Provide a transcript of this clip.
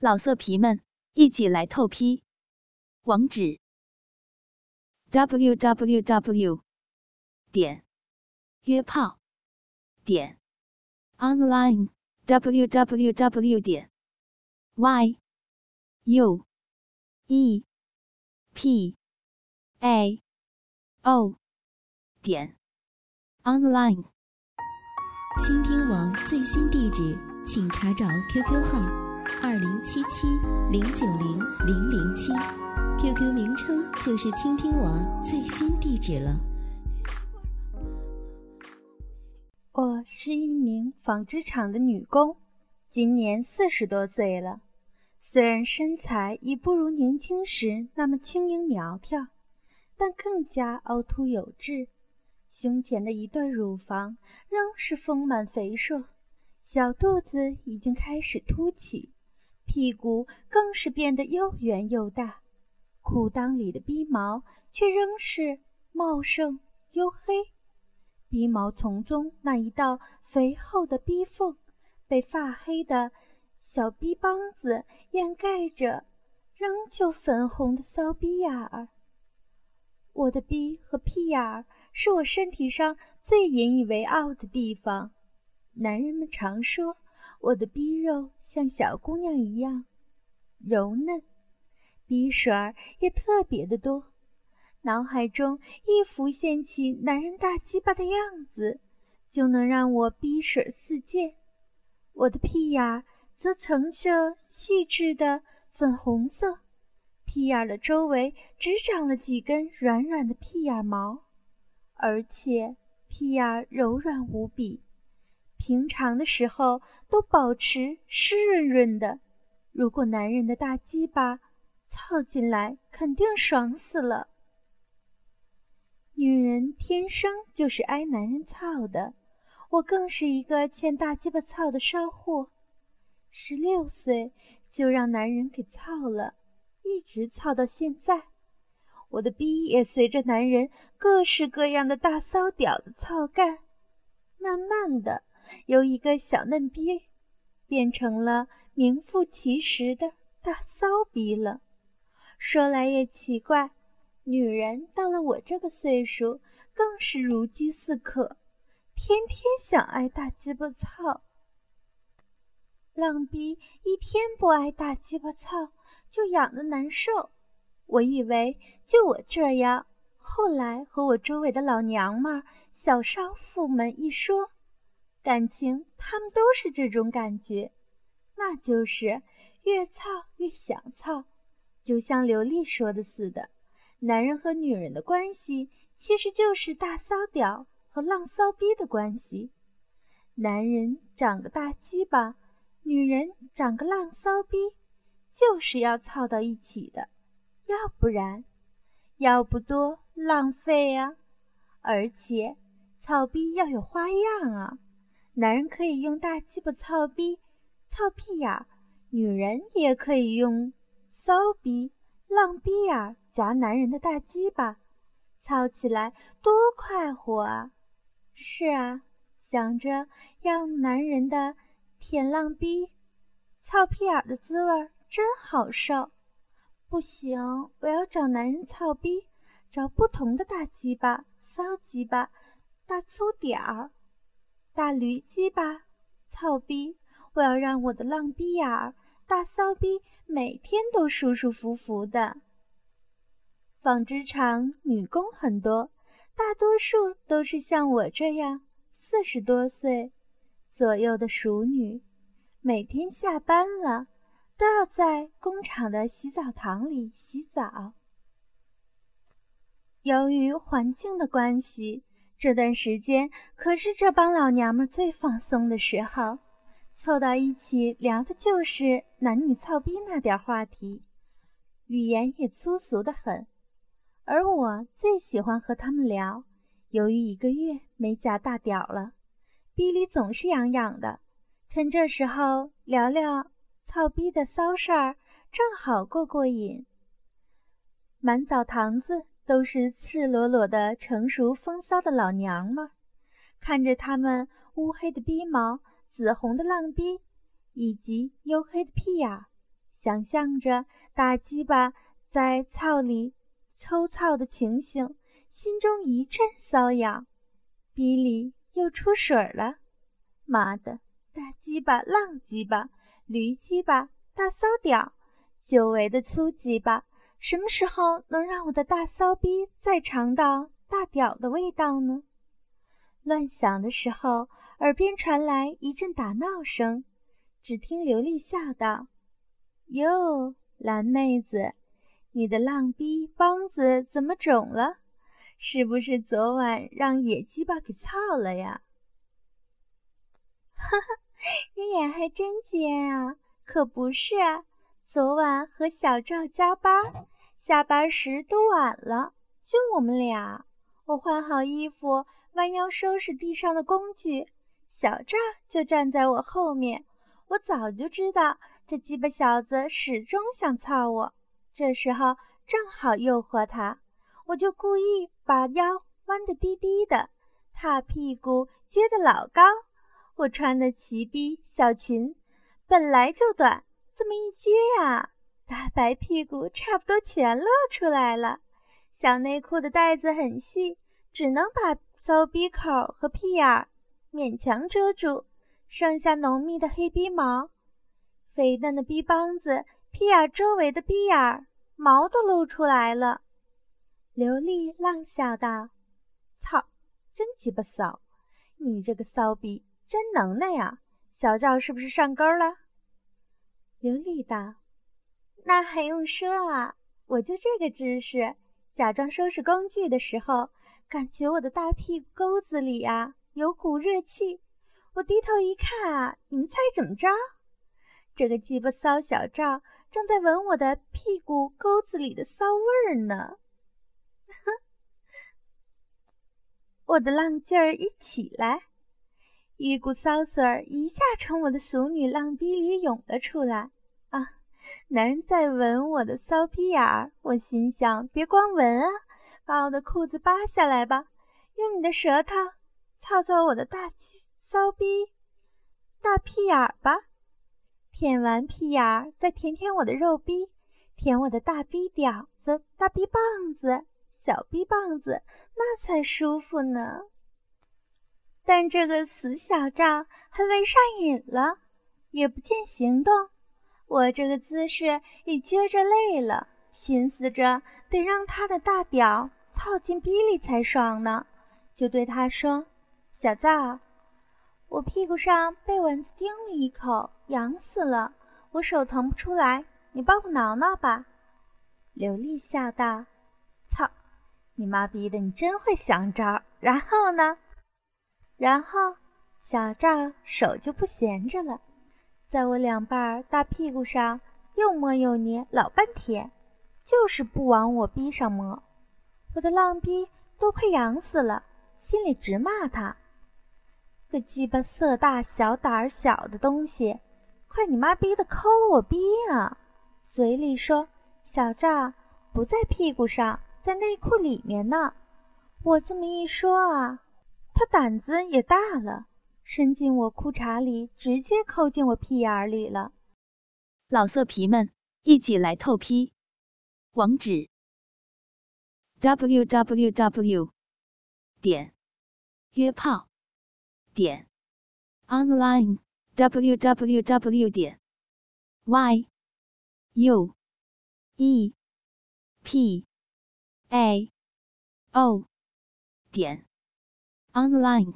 老色皮们，一起来透批！网址：w w w 点约炮点 online w w w 点 y u e p a o 点 online。倾听网最新地址，请查找 QQ 号。二零七七零九零零零七，QQ 名称就是倾听我最新地址了。我是一名纺织厂的女工，今年四十多岁了。虽然身材已不如年轻时那么轻盈苗条，但更加凹凸有致。胸前的一对乳房仍是丰满肥硕，小肚子已经开始凸起。屁股更是变得又圆又大，裤裆里的逼毛却仍是茂盛黝黑，逼毛丛中那一道肥厚的逼缝，被发黑的小逼帮子掩盖着，仍旧粉红的骚逼眼儿。我的逼和屁眼儿是我身体上最引以为傲的地方，男人们常说。我的逼肉像小姑娘一样柔嫩，逼水儿也特别的多，脑海中一浮现起男人大鸡巴的样子，就能让我逼水四溅。我的屁眼儿则呈着细致的粉红色，屁眼儿的周围只长了几根软软的屁眼毛，而且屁眼儿柔软无比。平常的时候都保持湿润润的，如果男人的大鸡巴操进来，肯定爽死了。女人天生就是挨男人操的，我更是一个欠大鸡巴操的骚货。十六岁就让男人给操了，一直操到现在，我的逼也随着男人各式各样的大骚屌的操干，慢慢的。由一个小嫩逼，变成了名副其实的大骚逼了。说来也奇怪，女人到了我这个岁数，更是如饥似渴，天天想挨大鸡巴操。浪逼一天不挨大鸡巴操，就痒得难受。我以为就我这样，后来和我周围的老娘们、小少妇们一说。感情，他们都是这种感觉，那就是越操越想操。就像刘丽说的似的，男人和女人的关系其实就是大骚屌和浪骚逼的关系。男人长个大鸡巴，女人长个浪骚逼，就是要操到一起的，要不然，要不多浪费啊！而且，操逼要有花样啊！男人可以用大鸡巴操逼、操屁眼儿，女人也可以用骚逼、浪逼眼儿夹男人的大鸡巴，操起来多快活啊！是啊，想着让男人的舔浪逼、操屁眼儿的滋味真好受。不行，我要找男人操逼，找不同的大鸡巴、骚鸡巴、大粗点儿。大驴鸡巴，操逼！我要让我的浪逼眼儿、大骚逼每天都舒舒服服的。纺织厂女工很多，大多数都是像我这样四十多岁左右的熟女，每天下班了都要在工厂的洗澡堂里洗澡。由于环境的关系。这段时间可是这帮老娘们最放松的时候，凑到一起聊的就是男女操逼那点话题，语言也粗俗的很。而我最喜欢和他们聊，由于一个月没夹大屌了，逼里总是痒痒的，趁这时候聊聊操逼的骚事儿，正好过过瘾。满澡堂子。都是赤裸裸的成熟风骚的老娘们，看着他们乌黑的逼毛、紫红的浪逼，以及黝黑的屁眼，想象着大鸡巴在操里抽操的情形，心中一阵瘙痒，鼻里又出水了。妈的，大鸡巴、浪鸡巴、驴鸡巴、大骚屌，久违的粗鸡巴，什么时候能让我的大骚逼再尝到大屌的味道呢？乱想的时候，耳边传来一阵打闹声，只听刘丽笑道。哟，蓝妹子，你的浪逼帮子怎么肿了？是不是昨晚让野鸡巴给操了呀？哈哈，你眼还真尖啊！可不是啊，昨晚和小赵加班，下班时都晚了，就我们俩。我换好衣服，弯腰收拾地上的工具，小赵就站在我后面。我早就知道。这鸡巴小子始终想操我，这时候正好诱惑他，我就故意把腰弯得低低的，他屁股撅得老高。我穿的齐逼小裙本来就短，这么一撅呀，大白屁股差不多全露出来了。小内裤的带子很细，只能把骚逼口和屁眼儿勉强遮住，剩下浓密的黑逼毛。肥嫩的逼帮子，屁眼周围的逼眼儿毛都露出来了。刘丽浪笑道：“操，真鸡巴骚！你这个骚逼真能耐呀！小赵是不是上钩了？”刘丽道：“那还用说啊！我就这个姿势，假装收拾工具的时候，感觉我的大屁股沟子里啊有股热气。我低头一看啊，你们猜怎么着？”这个鸡巴骚小赵正在闻我的屁股沟子里的骚味儿呢，我的浪劲儿一起来，一股骚水儿一下从我的熟女浪逼里涌了出来。啊，男人在闻我的骚逼眼儿，我心想：别光闻啊，把我的裤子扒下来吧，用你的舌头操操我的大骚逼大屁眼儿吧。舔完屁眼儿，再舔舔我的肉逼，舔我的大逼屌子、大逼棒子、小逼棒子，那才舒服呢。但这个死小赵还未上瘾了，也不见行动。我这个姿势已撅着累了，寻思着得让他的大屌操进逼里才爽呢，就对他说：“小赵。”我屁股上被蚊子叮了一口，痒死了。我手腾不出来，你帮我挠挠吧。刘丽笑道：“操，你妈逼的，你真会想招。”然后呢？然后小赵手就不闲着了，在我两瓣大屁股上又摸又捏老半天，就是不往我逼上摸。我的浪逼都快痒死了，心里直骂他。个鸡巴色大小胆儿小的东西，快你妈逼的抠我逼啊！嘴里说小赵不在屁股上，在内裤里面呢。我这么一说啊，他胆子也大了，伸进我裤衩里，直接抠进我屁眼里了。老色皮们，一起来透批！网址：w w w. 点约炮。点 online w w w 点 y u e p a o 点 online。